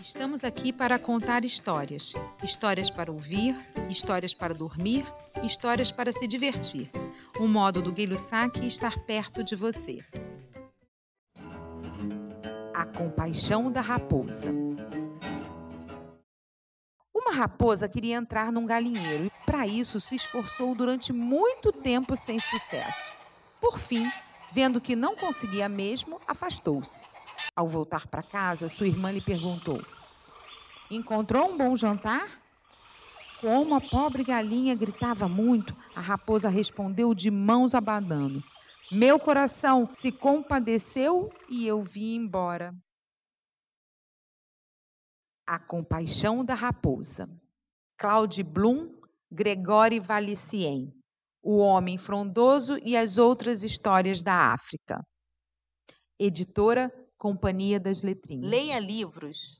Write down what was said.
Estamos aqui para contar histórias. Histórias para ouvir, histórias para dormir, histórias para se divertir. Um modo do Guilho Saque estar perto de você. A compaixão da raposa. Uma raposa queria entrar num galinheiro e, para isso, se esforçou durante muito tempo sem sucesso. Por fim, vendo que não conseguia mesmo, afastou-se. Ao voltar para casa, sua irmã lhe perguntou: Encontrou um bom jantar? Como a pobre galinha gritava muito, a raposa respondeu de mãos abanando: Meu coração se compadeceu e eu vim embora. A compaixão da raposa. Claude Blum, Gregório Valicien. O Homem Frondoso e as Outras Histórias da África. Editora Companhia das Letrinhas. Leia livros